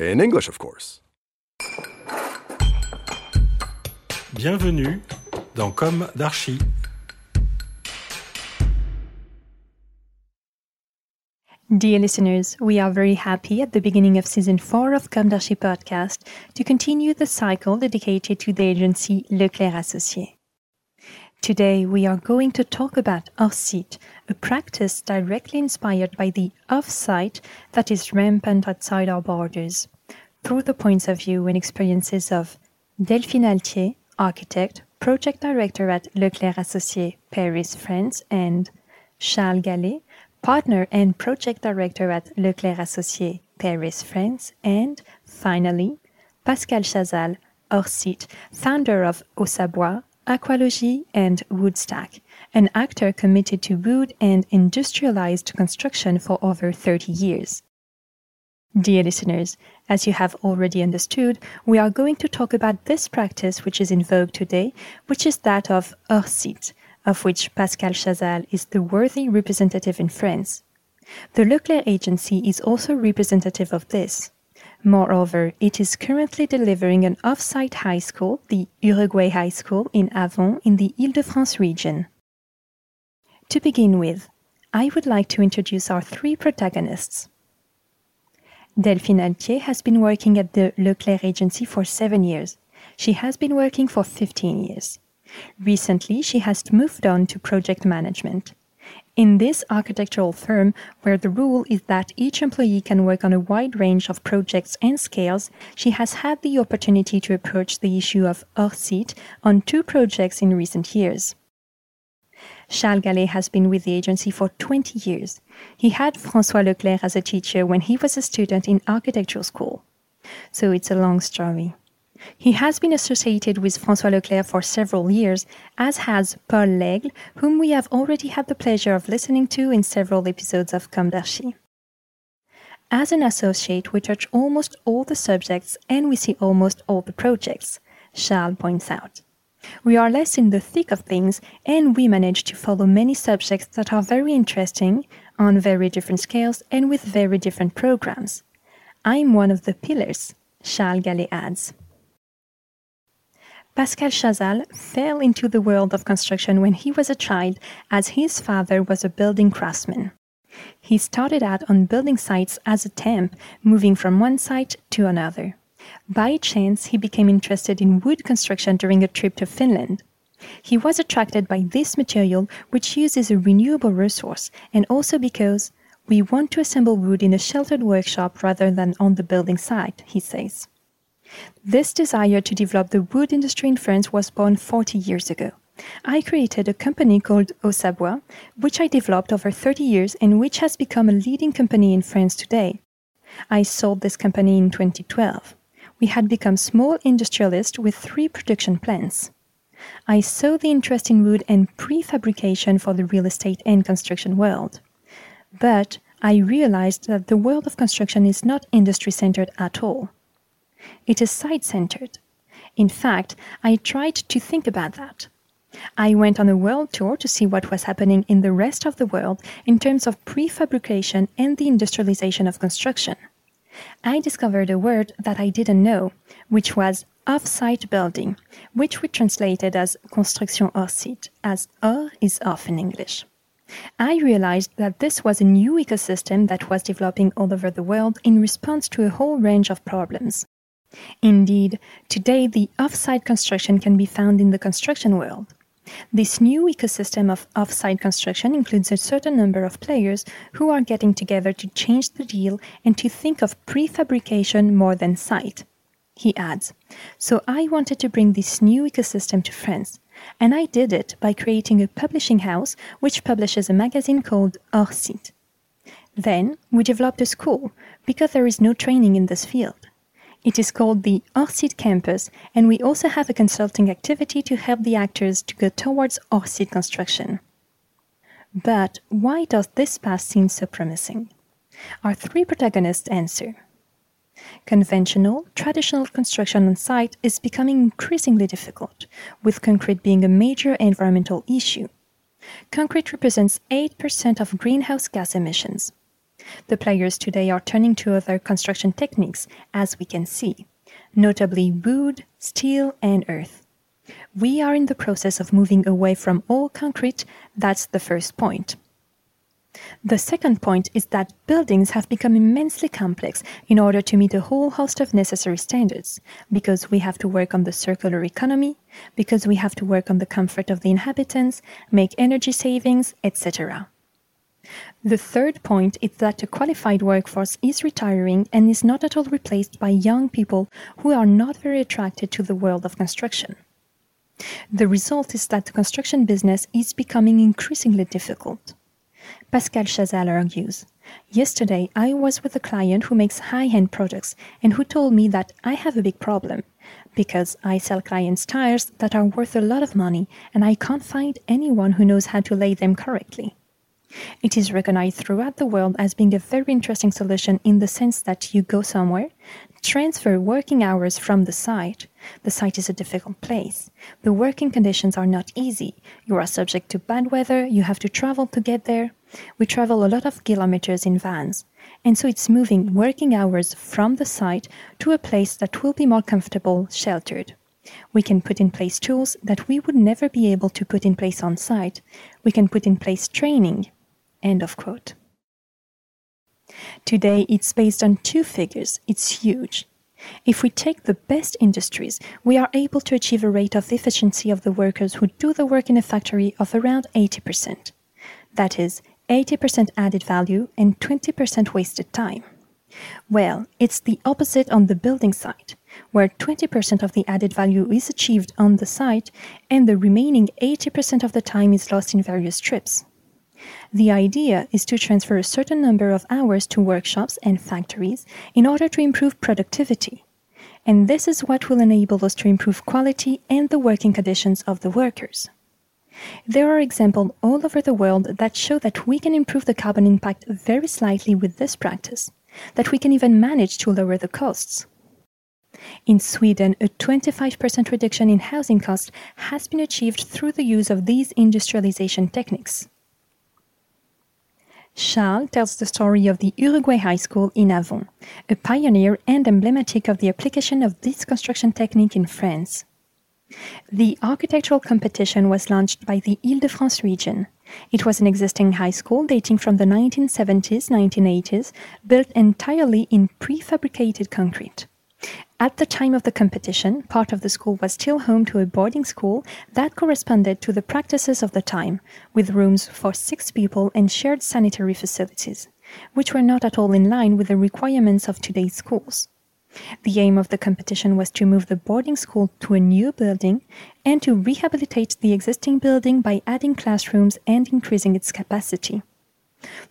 In English, of course. Bienvenue dans Com d'Archi. Dear listeners, we are very happy at the beginning of season 4 of Com d'Archi podcast to continue the cycle dedicated to the agency Leclercq Associés. Today, we are going to talk about off-site, a practice directly inspired by the off-site that is rampant outside our borders, through the points of view and experiences of Delphine Altier, architect, project director at Leclercq Associés, Paris, France, and Charles Gallet, partner and project director at Leclercq Associés, Paris, France, and finally, Pascal Chazal, hors-site, founder of Ossabois, Aqualogie, and Woodstack, an actor committed to wood and industrialized construction for over 30 years. Dear listeners, as you have already understood, we are going to talk about this practice which is in vogue today, which is that of hors-site, of which Pascal Chazal is the worthy representative in France. The Leclercq agency is also representative of this. Moreover, it is currently delivering an off-site high school, the Uruguay High School in Avon in the Île-de-France region. To begin with, I would like to introduce our three protagonists. Delphine Altier has been working at the Leclercq agency for seven years. She has been working for 15 years. Recently, she has moved on to project management. In this architectural firm, where the rule is that each employee can work on a wide range of projects and scales, she has had the opportunity to approach the issue of hors-site on two projects in recent years. Charles Gallet has been with the agency for 20 years. He had François Leclercq as a teacher when he was a student in architectural school. So it's a long story. He has been associated with François Leclercq for several years, as has Paul Laigle, whom we have already had the pleasure of listening to in several episodes of Com d'Archi. As an associate, we touch almost all the subjects and we see almost all the projects, Charles points out. We are less in the thick of things and we manage to follow many subjects that are very interesting, on very different scales, and with very different programs. I'm one of the pillars, Charles Gallet adds. Pascal Chazal fell into the world of construction when he was a child, as his father was a building craftsman. He started out on building sites as a temp, moving from one site to another. By chance, he became interested in wood construction during a trip to Finland. He was attracted by this material, which uses a renewable resource, and also because we want to assemble wood in a sheltered workshop rather than on the building site, he says. This desire to develop the wood industry in France was born 40 years ago. I created a company called Ossabois, which I developed over 30 years and which has become a leading company in France today. I sold this company in 2012. We had become small industrialists with three production plants. I saw the interest in wood and prefabrication for the real estate and construction world. But I realized that the world of construction is not industry centered at all. It is site centered. In fact, I tried to think about that. I went on a world tour to see what was happening in the rest of the world in terms of prefabrication and the industrialization of construction. I discovered a word that I didn't know, which was off-site building, which we translated as construction hors site, as hors is off in English. I realized that this was a new ecosystem that was developing all over the world in response to a whole range of problems. Indeed, today the off-site construction can be found in the construction world. This new ecosystem of off-site construction includes a certain number of players who are getting together to change the deal and to think of prefabrication more than site. He adds, So I wanted to bring this new ecosystem to France, and I did it by creating a publishing house which publishes a magazine called Hors Site. Then we developed a school because there is no training in this field. It is called the Site Campus, and we also have a consulting activity to help the actors to go towards Site construction. But why does this path seem so promising? Our three protagonists answer. Conventional, traditional construction on site is becoming increasingly difficult, with concrete being a major environmental issue. Concrete represents 8% of greenhouse gas emissions. The players today are turning to other construction techniques, as we can see, notably wood, steel, and earth. We are in the process of moving away from all concrete, that's the first point. The second point is that buildings have become immensely complex in order to meet a whole host of necessary standards, because we have to work on the circular economy, because we have to work on the comfort of the inhabitants, make energy savings, etc. The third point is that a qualified workforce is retiring and is not at all replaced by young people who are not very attracted to the world of construction. The result is that the construction business is becoming increasingly difficult. Pascal Chazal argues Yesterday, I was with a client who makes high end products and who told me that I have a big problem because I sell clients tires that are worth a lot of money and I can't find anyone who knows how to lay them correctly. It is recognized throughout the world as being a very interesting solution in the sense that you go somewhere, transfer working hours from the site. The site is a difficult place. The working conditions are not easy. You are subject to bad weather, you have to travel to get there. We travel a lot of kilometers in vans. And so it's moving working hours from the site to a place that will be more comfortable, sheltered. We can put in place tools that we would never be able to put in place on site. We can put in place training. End of quote. Today, it's based on two figures. It's huge. If we take the best industries, we are able to achieve a rate of efficiency of the workers who do the work in a factory of around 80%. That is, 80% added value and 20% wasted time. Well, it's the opposite on the building side, where 20% of the added value is achieved on the site and the remaining 80% of the time is lost in various trips. The idea is to transfer a certain number of hours to workshops and factories in order to improve productivity. And this is what will enable us to improve quality and the working conditions of the workers. There are examples all over the world that show that we can improve the carbon impact very slightly with this practice, that we can even manage to lower the costs. In Sweden, a 25% reduction in housing costs has been achieved through the use of these industrialization techniques. Charles tells the story of the Uruguay High School in Avon, a pioneer and emblematic of the application of this construction technique in France. The architectural competition was launched by the Ile-de-France region. It was an existing high school dating from the 1970s 1980s, built entirely in prefabricated concrete. At the time of the competition, part of the school was still home to a boarding school that corresponded to the practices of the time, with rooms for six people and shared sanitary facilities, which were not at all in line with the requirements of today's schools. The aim of the competition was to move the boarding school to a new building and to rehabilitate the existing building by adding classrooms and increasing its capacity.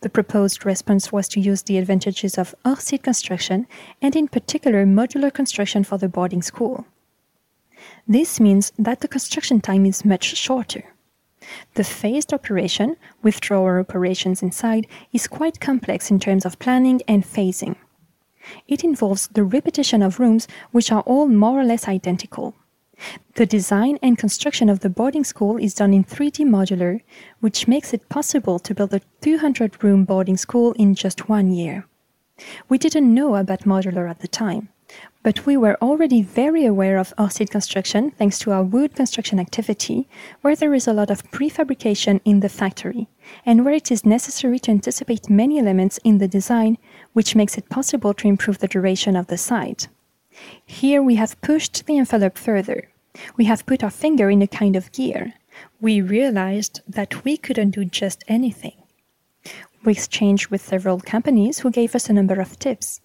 The proposed response was to use the advantages of hors site construction and, in particular, modular construction for the boarding school. This means that the construction time is much shorter. The phased operation, with drawer operations inside, is quite complex in terms of planning and phasing. It involves the repetition of rooms which are all more or less identical. The design and construction of the boarding school is done in 3D modular, which makes it possible to build a 200 room boarding school in just one year. We didn't know about modular at the time. But we were already very aware of hors-site construction thanks to our wood construction activity, where there is a lot of prefabrication in the factory, and where it is necessary to anticipate many elements in the design, which makes it possible to improve the duration of the site. Here we have pushed the envelope further. We have put our finger in a kind of gear. We realized that we couldn't do just anything. We exchanged with several companies who gave us a number of tips.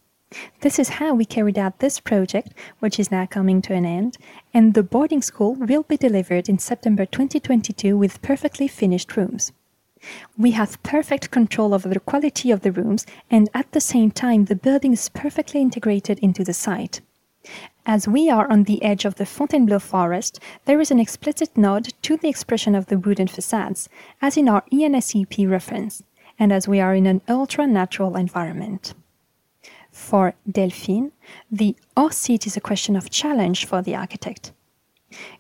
This is how we carried out this project, which is now coming to an end, and the boarding school will be delivered in September 2022 with perfectly finished rooms. We have perfect control over the quality of the rooms, and at the same time, the building is perfectly integrated into the site. As we are on the edge of the Fontainebleau forest, there is an explicit nod to the expression of the wooden facades, as in our ENSEP reference, and as we are in an ultra natural environment. For Delphine, the oh, hors-site is a question of challenge for the architect.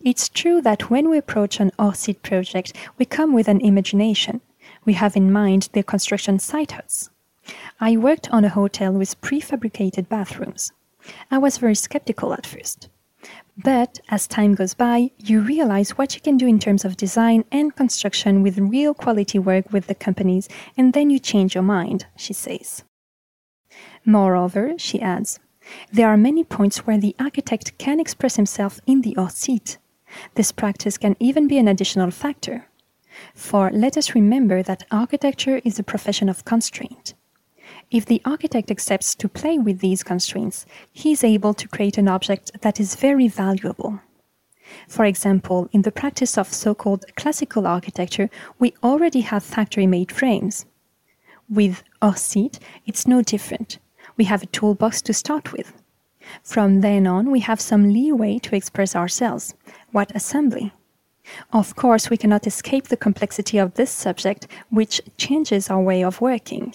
It's true that when we approach an oh, hors-site project, we come with an imagination. We have in mind the construction site huts. I worked on a hotel with prefabricated bathrooms. I was very skeptical at first. But as time goes by, you realize what you can do in terms of design and construction with real quality work with the companies, and then you change your mind, she says. Moreover, she adds, there are many points where the architect can express himself in the hors-site. This practice can even be an additional factor. For let us remember that architecture is a profession of constraint. If the architect accepts to play with these constraints, he is able to create an object that is very valuable. For example, in the practice of so called classical architecture, we already have factory made frames. With hors-site, it's no different we have a toolbox to start with. From then on, we have some leeway to express ourselves. What assembly? Of course, we cannot escape the complexity of this subject, which changes our way of working.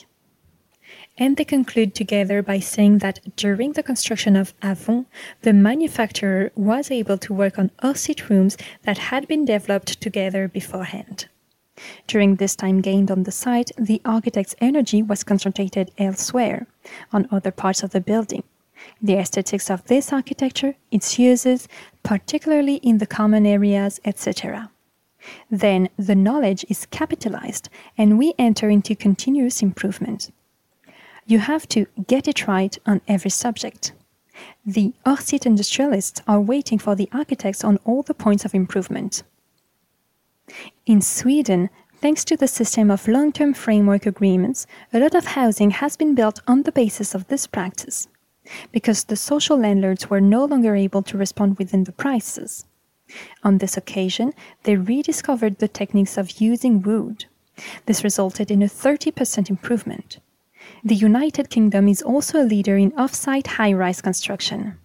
And they conclude together by saying that during the construction of Avon, the manufacturer was able to work on hors-site rooms that had been developed together beforehand. During this time gained on the site, the architect's energy was concentrated elsewhere, on other parts of the building. The aesthetics of this architecture, its uses, particularly in the common areas, etc. Then the knowledge is capitalized and we enter into continuous improvement. You have to get it right on every subject. The hors-site industrialists are waiting for the architects on all the points of improvement. In Sweden, thanks to the system of long term framework agreements, a lot of housing has been built on the basis of this practice, because the social landlords were no longer able to respond within the prices. On this occasion, they rediscovered the techniques of using wood. This resulted in a 30% improvement. The United Kingdom is also a leader in off site high rise construction.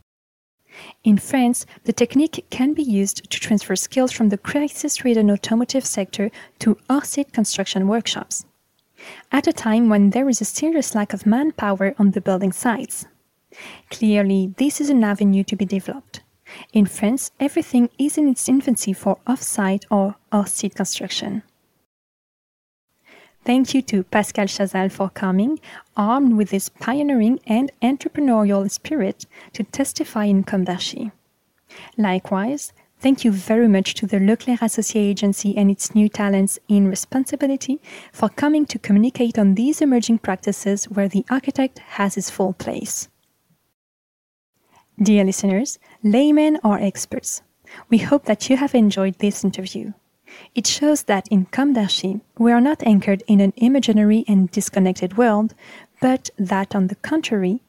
In France, the technique can be used to transfer skills from the crisis-ridden automotive sector to off-site construction workshops. At a time when there is a serious lack of manpower on the building sites. Clearly, this is an avenue to be developed. In France, everything is in its infancy for off-site or off-site construction. Thank you to Pascal Chazal for coming, armed with his pioneering and entrepreneurial spirit, to testify in Com. Likewise, thank you very much to the Leclercq Associé Agency and its new talents in responsibility for coming to communicate on these emerging practices where the architect has his full place. Dear listeners, laymen or experts, we hope that you have enjoyed this interview. It shows that in d'Archi, we are not anchored in an imaginary and disconnected world, but that on the contrary,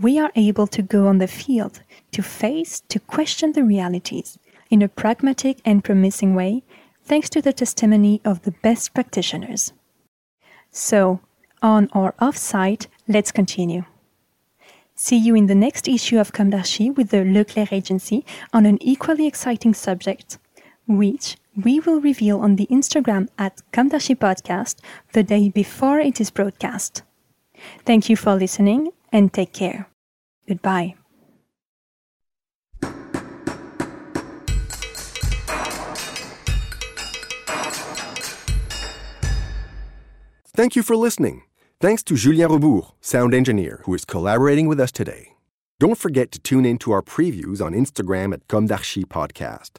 we are able to go on the field, to face, to question the realities in a pragmatic and promising way, thanks to the testimony of the best practitioners. So, on or off site, let's continue. See you in the next issue of d'Archi with the Leclercq Agency on an equally exciting subject, which we will reveal on the Instagram at d'Archi Podcast the day before it is broadcast. Thank you for listening and take care. Goodbye. Thank you for listening. Thanks to Julien Rebours, sound engineer, who is collaborating with us today. Don't forget to tune in to our previews on Instagram at Com Podcast.